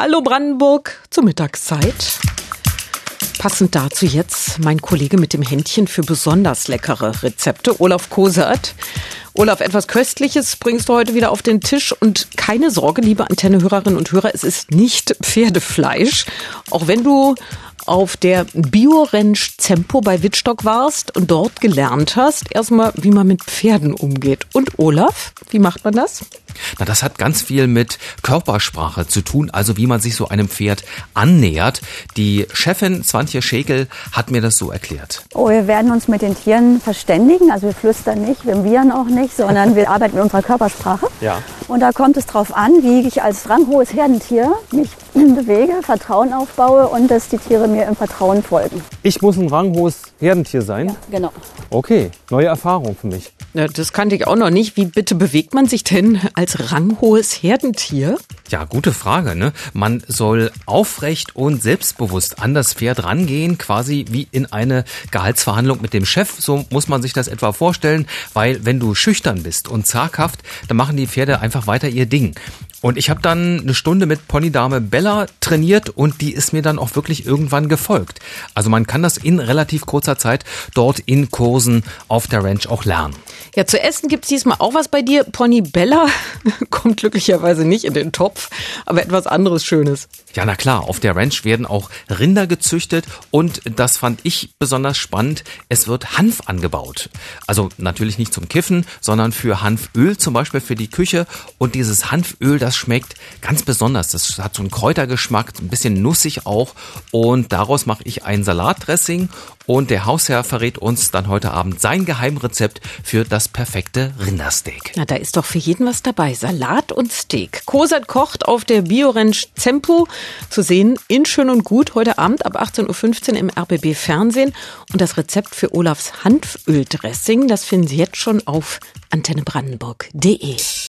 Hallo Brandenburg zur Mittagszeit. Passend dazu jetzt mein Kollege mit dem Händchen für besonders leckere Rezepte, Olaf Kosert. Olaf, etwas Köstliches bringst du heute wieder auf den Tisch und keine Sorge, liebe Antennehörerinnen und Hörer, es ist nicht Pferdefleisch. Auch wenn du auf der Bioranch Zempo bei Wittstock warst und dort gelernt hast, erstmal, wie man mit Pferden umgeht. Und Olaf, wie macht man das? Na, das hat ganz viel mit Körpersprache zu tun, also wie man sich so einem Pferd annähert. Die Chefin Swantje Schekel hat mir das so erklärt. Oh, wir werden uns mit den Tieren verständigen, also wir flüstern nicht, wir wiehern auch nicht, sondern wir arbeiten mit unserer Körpersprache. Ja. Und da kommt es drauf an, wie ich als ranghohes Herdentier mich bewege, Vertrauen aufbaue und dass die Tiere mir im Vertrauen folgen. Ich muss ein ranghohes Herdentier sein? Ja, genau. Okay, neue Erfahrung für mich. Ja, das kannte ich auch noch nicht. Wie bitte bewegt man sich denn als ranghohes Herdentier? Ja, gute Frage. Ne? Man soll aufrecht und selbstbewusst an das Pferd rangehen, quasi wie in eine Gehaltsverhandlung mit dem Chef. So muss man sich das etwa vorstellen, weil wenn du schüchtern bist und zaghaft, dann machen die Pferde einfach weiter ihr Ding. Und ich habe dann eine Stunde mit Ponydame Bella trainiert und die ist mir dann auch wirklich irgendwann gefolgt. Also man kann das in relativ kurzer Zeit dort in Kursen auf der Ranch auch lernen. Ja, zu essen gibt's diesmal auch was bei dir. Pony Bella kommt glücklicherweise nicht in den Topf, aber etwas anderes Schönes. Ja, na klar, auf der Ranch werden auch Rinder gezüchtet und das fand ich besonders spannend. Es wird Hanf angebaut. Also natürlich nicht zum Kiffen, sondern für Hanföl, zum Beispiel für die Küche. Und dieses Hanföl, das schmeckt ganz besonders. Das hat so einen Kräutergeschmack, ein bisschen nussig auch. Und daraus mache ich ein Salatdressing. Und der Hausherr verrät uns dann heute Abend sein Geheimrezept für das perfekte Rindersteak. Na, da ist doch für jeden was dabei. Salat und Steak. Kosat kocht auf der Bioranch Zempo. Zu sehen in Schön und Gut heute Abend ab 18.15 Uhr im RBB Fernsehen. Und das Rezept für Olafs Hanföldressing, das finden Sie jetzt schon auf antennebrandenburg.de.